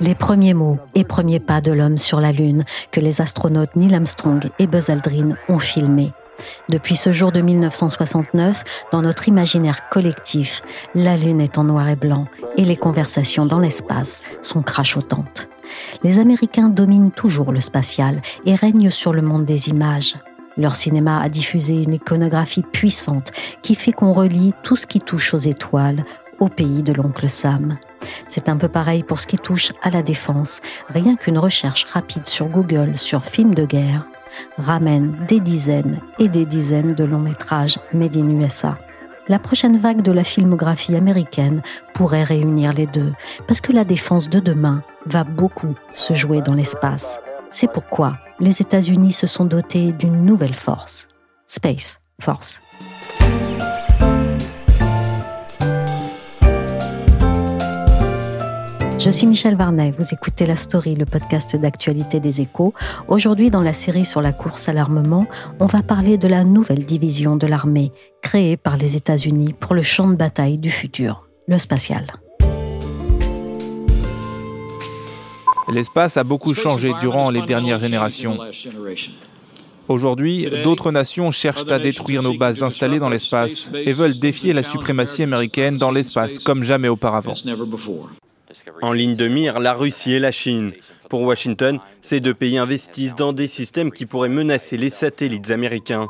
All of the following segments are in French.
Les premiers mots et premiers pas de l'homme sur la Lune que les astronautes Neil Armstrong et Buzz Aldrin ont filmés. Depuis ce jour de 1969, dans notre imaginaire collectif, la Lune est en noir et blanc et les conversations dans l'espace sont crachotantes. Les Américains dominent toujours le spatial et règnent sur le monde des images. Leur cinéma a diffusé une iconographie puissante qui fait qu'on relie tout ce qui touche aux étoiles au pays de l'oncle Sam. C'est un peu pareil pour ce qui touche à la défense. Rien qu'une recherche rapide sur Google sur films de guerre ramène des dizaines et des dizaines de longs métrages made in USA. La prochaine vague de la filmographie américaine pourrait réunir les deux, parce que la défense de demain va beaucoup se jouer dans l'espace. C'est pourquoi les États-Unis se sont dotés d'une nouvelle force, Space Force. Je suis Michel Varnet, vous écoutez La Story, le podcast d'actualité des échos. Aujourd'hui, dans la série sur la course à l'armement, on va parler de la nouvelle division de l'armée créée par les États-Unis pour le champ de bataille du futur, le spatial. L'espace a beaucoup changé durant les dernières générations. Aujourd'hui, d'autres nations cherchent à détruire nos bases installées dans l'espace et veulent défier la suprématie américaine dans l'espace comme jamais auparavant. En ligne de mire, la Russie et la Chine. Pour Washington, ces deux pays investissent dans des systèmes qui pourraient menacer les satellites américains.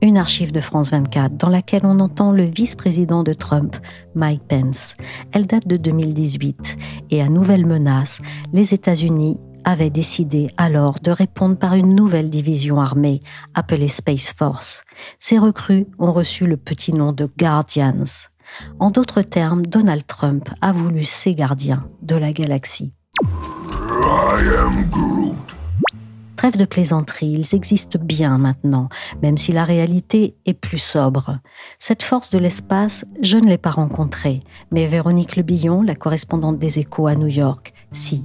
Une archive de France 24 dans laquelle on entend le vice-président de Trump, Mike Pence. Elle date de 2018 et à nouvelle menace, les États-Unis avaient décidé alors de répondre par une nouvelle division armée appelée Space Force. Ces recrues ont reçu le petit nom de Guardians. En d'autres termes, Donald Trump a voulu ses gardiens de la galaxie. Trêve de plaisanterie, ils existent bien maintenant, même si la réalité est plus sobre. Cette force de l'espace, je ne l'ai pas rencontrée, mais Véronique Lebillon, la correspondante des échos à New York, si.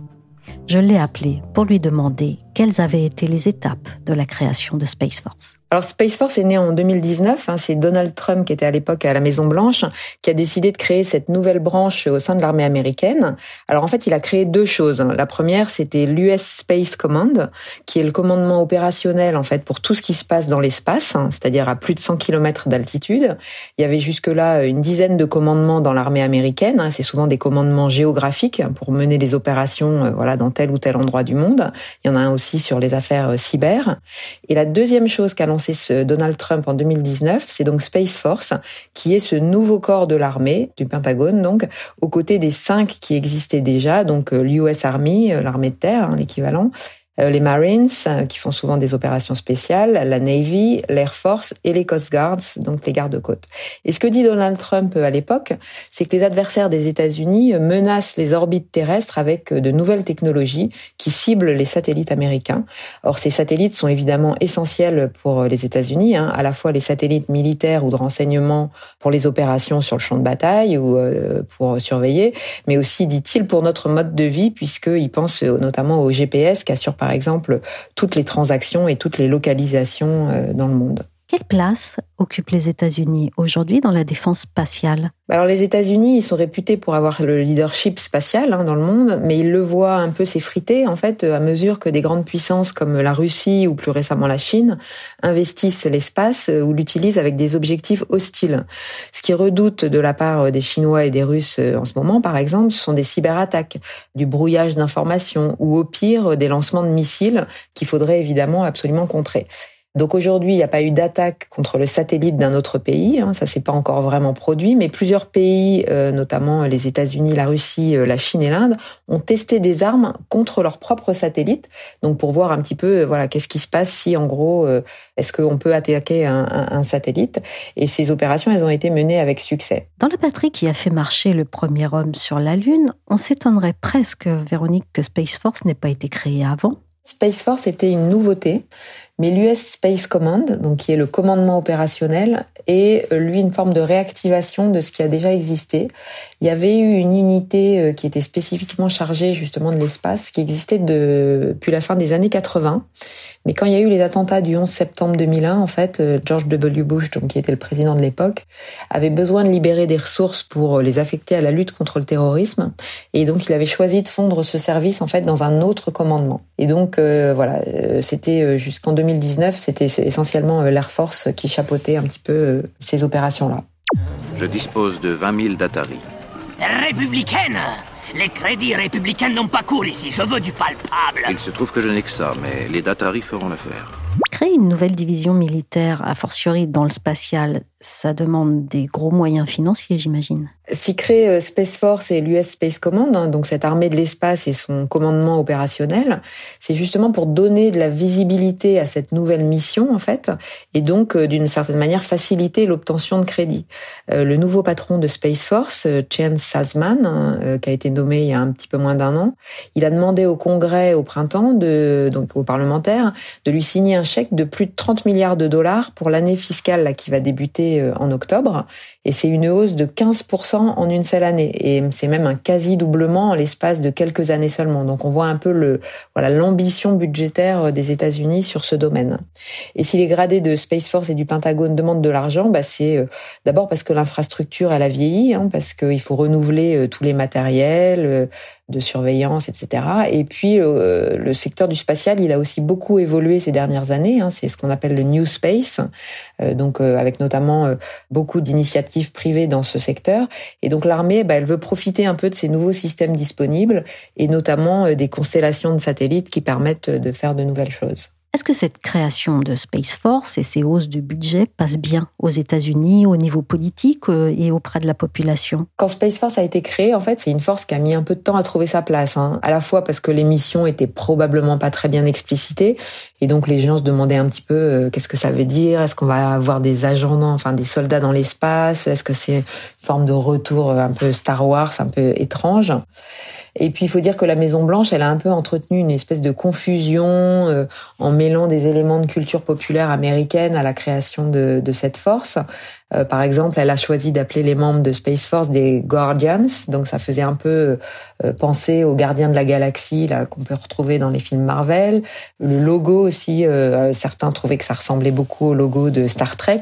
Je l'ai appelée pour lui demander quelles avaient été les étapes de la création de Space Force? Alors Space Force est né en 2019. Hein, c'est Donald Trump qui était à l'époque à la Maison Blanche qui a décidé de créer cette nouvelle branche au sein de l'armée américaine. Alors en fait, il a créé deux choses. La première, c'était l'US Space Command, qui est le commandement opérationnel en fait pour tout ce qui se passe dans l'espace, hein, c'est-à-dire à plus de 100 km d'altitude. Il y avait jusque-là une dizaine de commandements dans l'armée américaine. Hein. C'est souvent des commandements géographiques pour mener les opérations, euh, voilà, dans tel ou tel endroit du monde. Il y en a un aussi sur les affaires euh, cyber. Et la deuxième chose qu'a lancé Donald Trump en 2019, c'est donc Space Force, qui est ce nouveau corps de l'armée, du Pentagone, donc, aux côtés des cinq qui existaient déjà, donc euh, l'US Army, euh, l'armée de terre, hein, l'équivalent, les Marines, euh, qui font souvent des opérations spéciales, la Navy, l'Air Force et les Coast Guards, donc les gardes-côtes. Et ce que dit Donald Trump euh, à l'époque, c'est que les adversaires des États-Unis menacent les orbites terrestres avec de nouvelles technologies qui ciblent les satellites américains. Or, ces satellites sont évidemment essentiels pour les États-Unis, hein, à la fois les satellites militaires ou de renseignement pour les opérations sur le champ de bataille ou pour surveiller, mais aussi, dit-il, pour notre mode de vie, puisqu'il pense notamment au GPS qui assure par exemple toutes les transactions et toutes les localisations euh, dans le monde. Quelle place occupent les États-Unis aujourd'hui dans la défense spatiale? Alors les États-Unis, ils sont réputés pour avoir le leadership spatial hein, dans le monde, mais ils le voient un peu s'effriter en fait à mesure que des grandes puissances comme la Russie ou plus récemment la Chine investissent l'espace ou l'utilisent avec des objectifs hostiles. Ce qui redoute de la part des Chinois et des Russes euh, en ce moment, par exemple, ce sont des cyberattaques, du brouillage d'informations ou au pire des lancements de missiles qu'il faudrait évidemment absolument contrer. Donc aujourd'hui, il n'y a pas eu d'attaque contre le satellite d'un autre pays, hein, ça s'est pas encore vraiment produit, mais plusieurs pays, euh, notamment les États-Unis, la Russie, euh, la Chine et l'Inde, ont testé des armes contre leurs propres satellites, donc pour voir un petit peu, euh, voilà, qu'est-ce qui se passe si, en gros, est-ce qu'on peut attaquer un, un, un, satellite Et ces opérations, elles ont été menées avec succès. Dans la patrie qui a fait marcher le premier homme sur la Lune, on s'étonnerait presque, Véronique, que Space Force n'ait pas été créée avant. Space Force était une nouveauté. Mais l'US Space Command, donc qui est le commandement opérationnel, est euh, lui une forme de réactivation de ce qui a déjà existé. Il y avait eu une unité euh, qui était spécifiquement chargée justement de l'espace, qui existait depuis la fin des années 80 mais quand il y a eu les attentats du 11 septembre 2001, en fait, euh, George W. Bush, donc qui était le président de l'époque, avait besoin de libérer des ressources pour les affecter à la lutte contre le terrorisme, et donc il avait choisi de fondre ce service en fait dans un autre commandement. Et donc voilà, c'était jusqu'en 2019, c'était essentiellement l'Air Force qui chapeautait un petit peu ces opérations-là. Je dispose de 20 000 d'Atari. Républicaine les crédits républicains n'ont pas cours ici, je veux du palpable. Il se trouve que je n'ai que ça, mais les Datari feront l'affaire. Créer une nouvelle division militaire, a fortiori dans le spatial, ça demande des gros moyens financiers, j'imagine. Si crée euh, Space Force et l'US Space Command, hein, donc cette armée de l'espace et son commandement opérationnel, c'est justement pour donner de la visibilité à cette nouvelle mission en fait, et donc euh, d'une certaine manière faciliter l'obtention de crédits. Euh, le nouveau patron de Space Force, Chen Salzman, hein, qui a été nommé il y a un petit peu moins d'un an, il a demandé au Congrès au printemps, donc aux parlementaires, de lui signer un chèque de plus de 30 milliards de dollars pour l'année fiscale qui va débuter en octobre, et c'est une hausse de 15% en une seule année. Et c'est même un quasi-doublement en l'espace de quelques années seulement. Donc on voit un peu le, voilà, l'ambition budgétaire des États-Unis sur ce domaine. Et si les gradés de Space Force et du Pentagone demandent de l'argent, bah c'est euh, d'abord parce que l'infrastructure elle a vieilli, hein, parce qu'il faut renouveler euh, tous les matériels, euh, de surveillance, etc. Et puis euh, le secteur du spatial, il a aussi beaucoup évolué ces dernières années. Hein. C'est ce qu'on appelle le New Space, euh, donc euh, avec notamment beaucoup d'initiatives privées dans ce secteur. Et donc l'armée, bah, elle veut profiter un peu de ces nouveaux systèmes disponibles et notamment des constellations de satellites qui permettent de faire de nouvelles choses. Est-ce que cette création de Space Force et ces hausses du budget passent bien aux États-Unis, au niveau politique euh, et auprès de la population? Quand Space Force a été créée, en fait, c'est une force qui a mis un peu de temps à trouver sa place. Hein. À la fois parce que les missions étaient probablement pas très bien explicitées, et donc les gens se demandaient un petit peu euh, qu'est-ce que ça veut dire? Est-ce qu'on va avoir des agents, enfin des soldats dans l'espace? Est-ce que c'est une forme de retour un peu Star Wars, un peu étrange? Et puis il faut dire que la Maison Blanche, elle a un peu entretenu une espèce de confusion euh, en mêlant des éléments de culture populaire américaine à la création de, de cette force. Euh, par exemple, elle a choisi d'appeler les membres de Space Force des Guardians, donc ça faisait un peu euh, penser aux gardiens de la galaxie là qu'on peut retrouver dans les films Marvel. Le logo aussi, euh, certains trouvaient que ça ressemblait beaucoup au logo de Star Trek.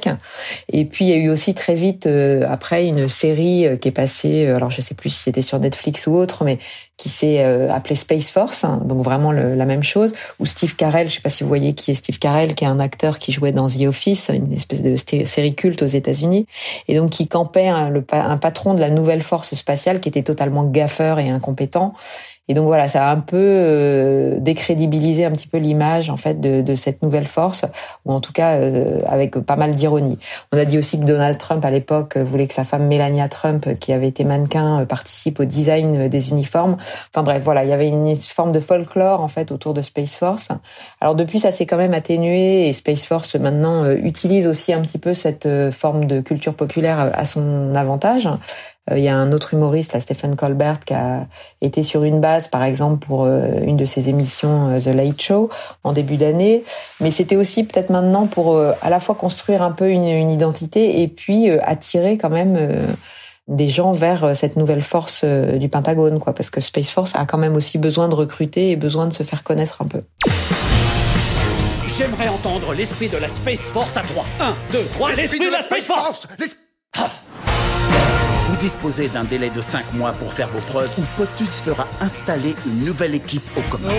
Et puis il y a eu aussi très vite après une série qui est passée, alors je sais plus si c'était sur Netflix ou autre, mais qui s'est appelée Space Force, hein, donc vraiment la même chose. Ou Steve Carell, je sais pas si vous voyez qui est Steve Carell, qui est un acteur qui jouait dans The Office, une espèce de série culte aux États-Unis et donc qui campait un, un patron de la nouvelle force spatiale qui était totalement gaffeur et incompétent et donc voilà, ça a un peu euh, décrédibilisé un petit peu l'image en fait de, de, cette nouvelle force, ou en tout cas euh, avec pas mal d'ironie. On a dit aussi que Donald Trump à l'époque voulait que sa femme Melania Trump, qui avait été mannequin, participe au design des uniformes. Enfin bref, voilà, il y avait une forme de folklore en fait autour de Space Force. Alors depuis, ça s'est quand même atténué et Space Force maintenant euh, utilise aussi un petit peu cette forme de culture populaire à son avantage. Euh, il y a un autre humoriste, là, Stephen Colbert, qui a été sur une base, par exemple, pour euh, une de ses émissions euh, The Late Show en début d'année. Mais c'était aussi peut-être maintenant pour à la fois construire un peu une, une identité et puis attirer quand même des gens vers cette nouvelle force du Pentagone, quoi, parce que Space Force a quand même aussi besoin de recruter et besoin de se faire connaître un peu. J'aimerais entendre l'esprit de la Space Force à 3. 1, 2, 3, l'esprit de la Space Force, vous disposez d'un délai de 5 mois pour faire vos preuves ou POTUS fera installer une nouvelle équipe au commun.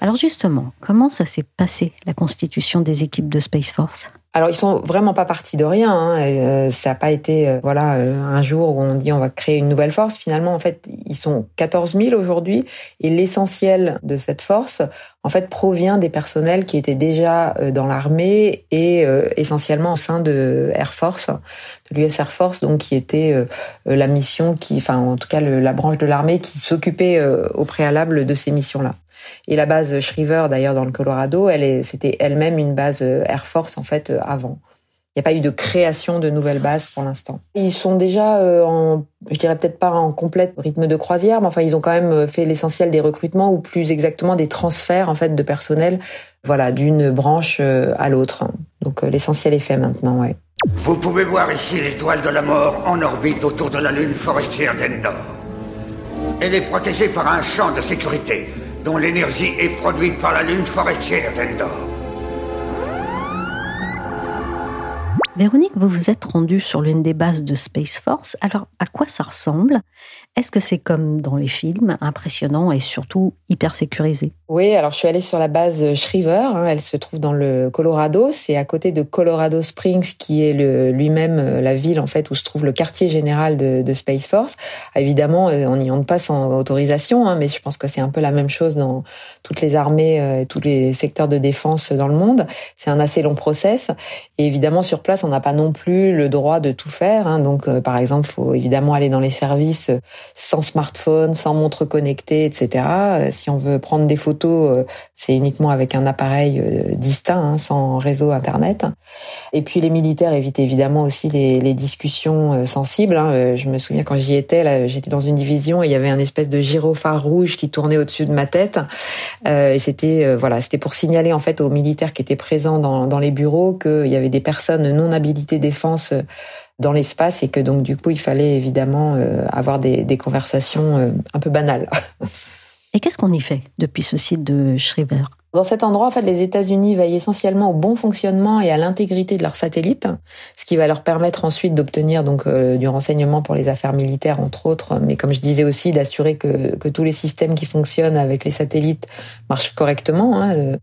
Alors justement, comment ça s'est passé, la constitution des équipes de Space Force? Alors ils sont vraiment pas partis de rien. Hein. Euh, ça n'a pas été euh, voilà euh, un jour où on dit on va créer une nouvelle force. Finalement, en fait, ils sont 14 000 aujourd'hui et l'essentiel de cette force, en fait, provient des personnels qui étaient déjà dans l'armée et essentiellement au sein de Air Force, de l'US Air Force, donc qui était la mission qui, enfin en tout cas la branche de l'armée qui s'occupait au préalable de ces missions-là. Et la base Shriver, d'ailleurs, dans le Colorado, elle c'était elle-même une base euh, Air Force, en fait, euh, avant. Il n'y a pas eu de création de nouvelles bases pour l'instant. Ils sont déjà euh, je dirais peut-être pas en complète rythme de croisière, mais enfin ils ont quand même fait l'essentiel des recrutements ou plus exactement des transferts en fait de personnel, voilà, d'une branche à l'autre. Donc l'essentiel est fait maintenant, ouais. Vous pouvez voir ici l'étoile de la mort en orbite autour de la lune forestière d'Endor. Elle est protégée par un champ de sécurité dont l'énergie est produite par la lune forestière d'Endor. Véronique, vous vous êtes rendue sur l'une des bases de Space Force. Alors, à quoi ça ressemble? Est-ce que c'est comme dans les films, impressionnant et surtout hyper sécurisé? Oui, alors je suis allée sur la base Shriver. Hein. elle se trouve dans le Colorado. C'est à côté de Colorado Springs, qui est lui-même euh, la ville en fait où se trouve le quartier général de, Space Force. évidemment, euh, on n'y entre pas sans autorisation, hein, mais je pense que c'est un peu la même chose dans toutes les armées, euh, tous les secteurs de défense dans le monde. C'est un assez long process. Et évidemment, sur place, on n'a pas non plus le droit de tout faire. Hein. Donc, euh, par exemple, faut évidemment aller dans les services sans smartphone, sans montre connectée, etc. Euh, si on veut prendre des photos, c'est uniquement avec un appareil distinct, hein, sans réseau internet. Et puis, les militaires évitent évidemment aussi les, les discussions sensibles. Hein. Je me souviens quand j'y étais, là, j'étais dans une division et il y avait un espèce de gyrophare rouge qui tournait au-dessus de ma tête. et c'était voilà, c'était pour signaler en fait aux militaires qui étaient présents dans, dans les bureaux qu'il y avait des personnes non habilité défense euh, dans l'espace et que donc du coup il fallait évidemment euh, avoir des, des conversations euh, un peu banales. Et qu'est-ce qu'on y fait depuis ce site de Shriver? Dans cet endroit, en fait, les États-Unis veillent essentiellement au bon fonctionnement et à l'intégrité de leurs satellites, ce qui va leur permettre ensuite d'obtenir donc euh, du renseignement pour les affaires militaires, entre autres, mais comme je disais aussi, d'assurer que, que tous les systèmes qui fonctionnent avec les satellites marchent correctement. Hein.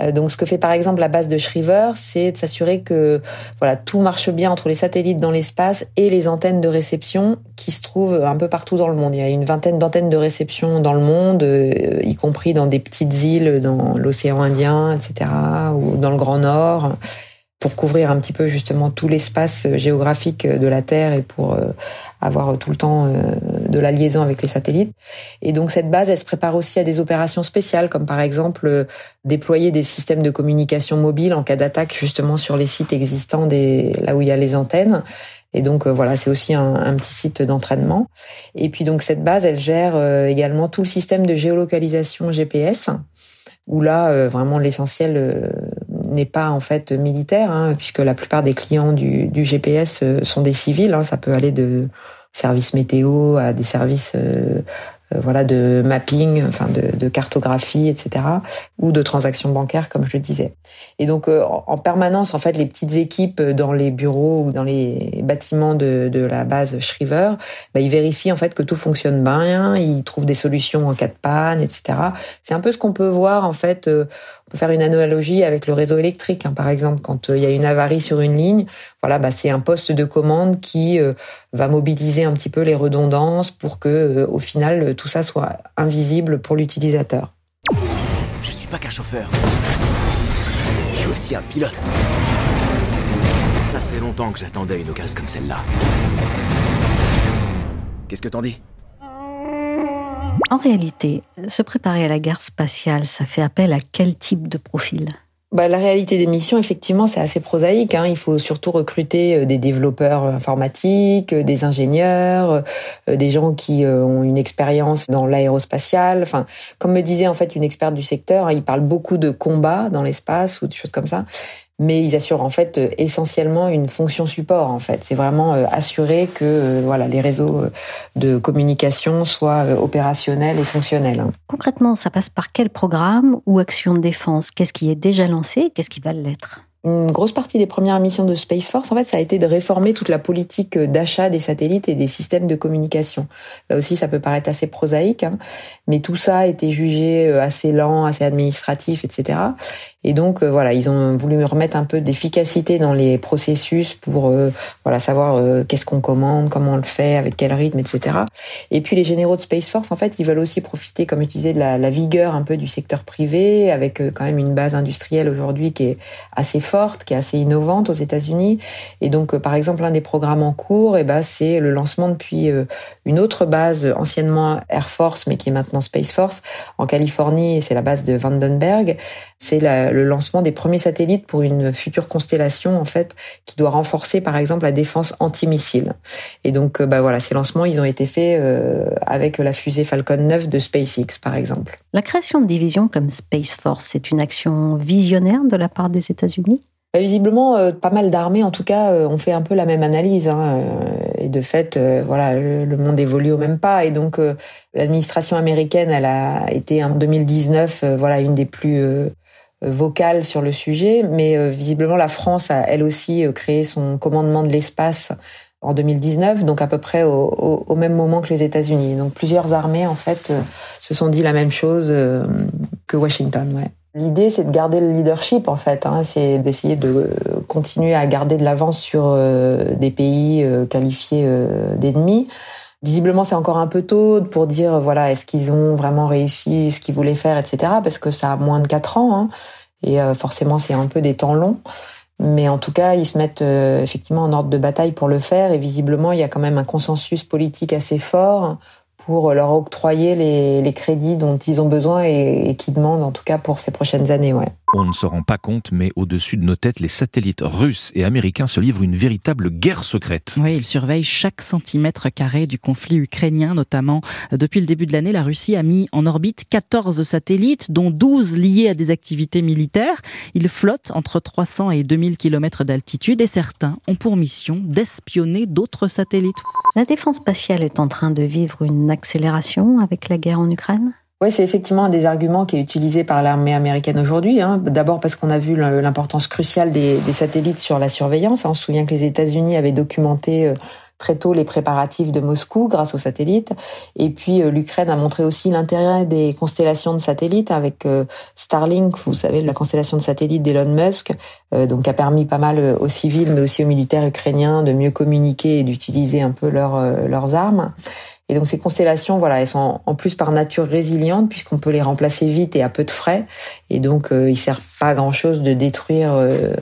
Euh, donc, ce que fait par exemple la base de Shriver, c'est de s'assurer que voilà tout marche bien entre les satellites dans l'espace et les antennes de réception qui se trouvent un peu partout dans le monde. Il y a une vingtaine d'antennes de réception dans le monde, euh, y compris dans des petites îles dans l'océan l'océan Indien, etc., ou dans le Grand Nord, pour couvrir un petit peu justement tout l'espace géographique de la Terre et pour euh, avoir tout le temps euh, de la liaison avec les satellites. Et donc cette base, elle se prépare aussi à des opérations spéciales, comme par exemple euh, déployer des systèmes de communication mobile en cas d'attaque justement sur les sites existants là où il y a les antennes. Et donc voilà, c'est aussi un, petit site d'entraînement. Et puis donc cette base, elle gère également tout le système de géolocalisation GPS où là, euh, vraiment, l'essentiel euh, n'est pas en fait militaire, hein, puisque la plupart des clients du, GPS euh, sont des civils. Hein, ça peut aller de services météo à des services voilà, de mapping, enfin de, de, cartographie, etc., ou de transactions bancaires, comme je le disais. Et donc, euh, en permanence, en fait, les petites équipes dans les bureaux ou dans les bâtiments de, de la base Shriver, bah, ils vérifient en fait que tout fonctionne bien, ils trouvent des solutions en cas de panne, etc. C'est un peu ce qu'on peut voir en fait. Euh, faire une analogie avec le réseau électrique, hein, par exemple, quand il y a une avarie sur une ligne, voilà, bah, c'est un poste de commande qui va mobiliser un petit peu les redondances pour que, au final, tout ça soit invisible pour l'utilisateur. Je suis pas qu'un chauffeur. Je suis aussi un pilote. Ça faisait longtemps que j'attendais une occasion comme celle-là. Qu'est-ce que t'en dis? En réalité, se préparer à la guerre spatiale, ça fait appel à quel type de profil? Bah, la réalité des missions, effectivement, c'est assez prosaïque. Hein. Il faut surtout recruter euh, des développeurs informatiques, euh, des ingénieurs, euh, des gens qui ont une expérience dans l'aérospatial. Enfin, comme me disait en fait une experte du secteur, hein, il parle beaucoup de combats dans l'espace ou des choses comme ça mais ils assurent en fait euh, essentiellement une fonction support en fait. C'est vraiment euh, assurer que euh, voilà les réseaux de communication soient opérationnels et fonctionnels. Hein. Concrètement, ça passe par quel programme ou action de défense? Qu'est-ce qui est déjà lancé? Qu'est-ce qui va l'être? Une grosse partie des premières missions de Space Force, en fait, ça a été de réformer toute la politique d'achat des satellites et des systèmes de communication. Là aussi, ça peut paraître assez prosaïque, hein, mais tout ça a été jugé euh, assez lent, assez administratif, etc. Et donc, euh, voilà, ils ont voulu remettre un peu d'efficacité dans les processus pour, euh, voilà, savoir qu'est-ce qu'on commande, comment on le fait, avec quel rythme, etc. Et puis, les généraux de Space Force, en fait, ils veulent aussi profiter, comme je disais, de la vigueur un peu du secteur privé, avec quand même une base industrielle aujourd'hui qui est assez forte qui est assez innovante aux États-Unis. Et donc, euh, par exemple, un des programmes en cours, eh ben, c'est le lancement depuis euh, une autre base, anciennement Air Force, mais qui est maintenant Space Force, en Californie. C'est la base de Vandenberg. C'est le lancement des premiers satellites pour une future constellation, en fait, qui doit renforcer, par exemple, la défense antimissile. Et donc, euh, bah voilà, ces lancements, ils ont été faits avec la fusée Falcon 9 de SpaceX, par exemple. La création de divisions comme Space Force, c'est une action visionnaire de la part des États-Unis? Bah, visiblement, euh, pas mal d'armées, en tout cas, euh, ont fait un peu la même analyse. Hein, euh, et de fait, voilà, le, monde évolue au même pas. Et donc, l'administration américaine, elle a été en 2019, voilà, une des plus vocales sur le sujet. Mais visiblement, la France a elle aussi créé son commandement de l'espace en 2019, donc à peu près au, au, même moment que les États-Unis. Donc plusieurs armées, en fait, se sont dit la même chose que Washington. Ouais. L'idée, c'est de garder le leadership, en fait. Hein. c'est d'essayer de continuer à garder de l'avance sur euh, des pays euh, qualifiés euh, d'ennemis. Visiblement, c'est encore un peu tôt pour dire, voilà, est-ce qu'ils ont vraiment réussi ce qu'ils voulaient faire, etc. Parce que ça a moins de quatre ans. Hein. et forcément, c'est un peu des temps longs. Mais en tout cas, ils se mettent effectivement en ordre de bataille pour le faire. Et visiblement, il y a quand même un consensus politique assez fort pour leur octroyer les, crédits dont ils ont besoin et, et qui demandent en tout cas pour ces prochaines années. Ouais. On ne se rend pas compte, mais au-dessus de nos têtes, les satellites russes et américains se livrent une véritable guerre secrète. Oui, ils surveillent chaque centimètre carré du conflit ukrainien, notamment. Depuis le début de l'année, la Russie a mis en orbite 14 satellites, dont 12 liés à des activités militaires. Ils flottent entre 300 et 2000 km d'altitude et certains ont pour mission d'espionner d'autres satellites. La défense spatiale est en train de vivre une accélération avec la guerre en Ukraine? Oui, c'est effectivement un des arguments qui est utilisé par l'armée américaine aujourd'hui. Hein. D'abord parce qu'on a vu l'importance cruciale des, satellites sur la surveillance. On se souvient que les États-Unis avaient documenté euh, très tôt les préparatifs de Moscou grâce aux satellites. Et puis euh, l'Ukraine a montré aussi l'intérêt des constellations de satellites avec euh, Starlink, vous savez, la constellation de satellites d'Elon Musk, donc a permis pas mal aux civils mais aussi aux militaires ukrainiens de mieux communiquer et d'utiliser un peu leurs armes. Et donc ces constellations, voilà, elles sont en plus par nature résilientes puisqu'on peut les remplacer vite et à peu de frais. Et donc euh, il sert pas à grand chose de détruire euh,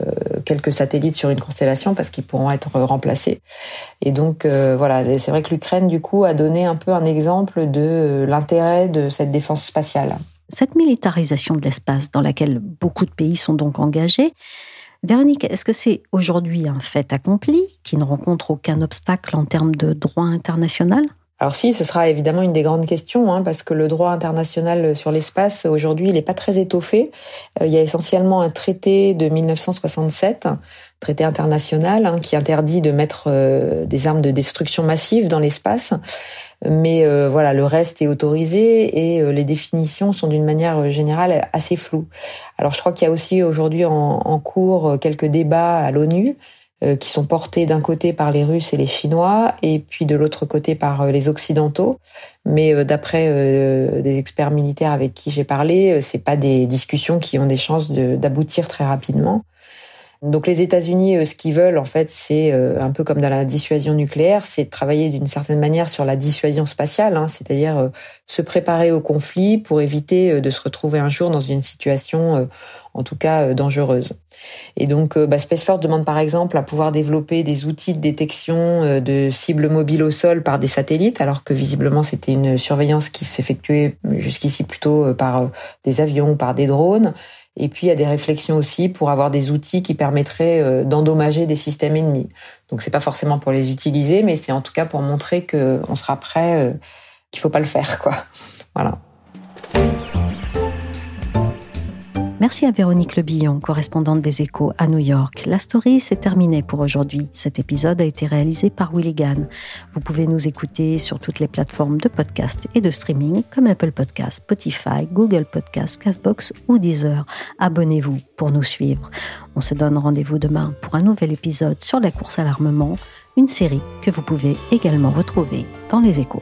quelques satellites sur une constellation parce qu'ils pourront être remplacés. Et donc euh, voilà, c'est vrai que l'Ukraine du coup a donné un peu un exemple de euh, l'intérêt de cette défense spatiale. Cette militarisation de l'espace dans laquelle beaucoup de pays sont donc engagés, Véronique, est-ce que c'est aujourd'hui un fait accompli qui ne rencontre aucun obstacle en termes de droit international? Alors si, ce sera évidemment une des grandes questions, hein, parce que le droit international sur l'espace, aujourd'hui, il n'est pas très étoffé. Euh, il y a essentiellement un traité de 1967, traité international, hein, qui interdit de mettre euh, des armes de destruction massive dans l'espace. Mais euh, voilà, le reste est autorisé et les définitions sont d'une manière générale assez floues. Alors je crois qu'il y a aussi aujourd'hui en, cours quelques débats à l'ONU euh, qui sont portés d'un côté par les Russes et les Chinois, et puis de l'autre côté par euh, les Occidentaux. Mais euh, d'après des experts militaires avec qui j'ai parlé, c'est pas des discussions qui ont des chances d'aboutir très rapidement. Donc les États-Unis, ce qu'ils veulent, en fait, c'est un peu comme dans la dissuasion nucléaire, c'est travailler d'une certaine manière sur la dissuasion spatiale, hein, c'est-à-dire se préparer au conflit pour éviter de se retrouver un jour dans une situation en tout cas euh, dangereuse. Et donc, euh, bah, Space Force demande par exemple à pouvoir développer des outils de détection euh, de cibles mobiles au sol par des satellites, alors que visiblement c'était une surveillance qui s'effectuait jusqu'ici plutôt par des avions, par des drones. Et puis il y a des réflexions aussi pour avoir des outils qui permettraient d'endommager des systèmes ennemis. Donc c'est pas forcément pour les utiliser, mais c'est en tout cas pour montrer qu'on sera prêt, qu'il faut pas le faire, quoi. Voilà. Merci à Véronique Lebillon, correspondante des Échos à New York. La story s'est terminée pour aujourd'hui. Cet épisode a été réalisé par Willy Gann. Vous pouvez nous écouter sur toutes les plateformes de podcast et de streaming comme Apple Podcasts, Spotify, Google Podcasts, Castbox ou Deezer. Abonnez-vous pour nous suivre. On se donne rendez-vous demain pour un nouvel épisode sur la course à l'armement, une série que vous pouvez également retrouver dans les Échos.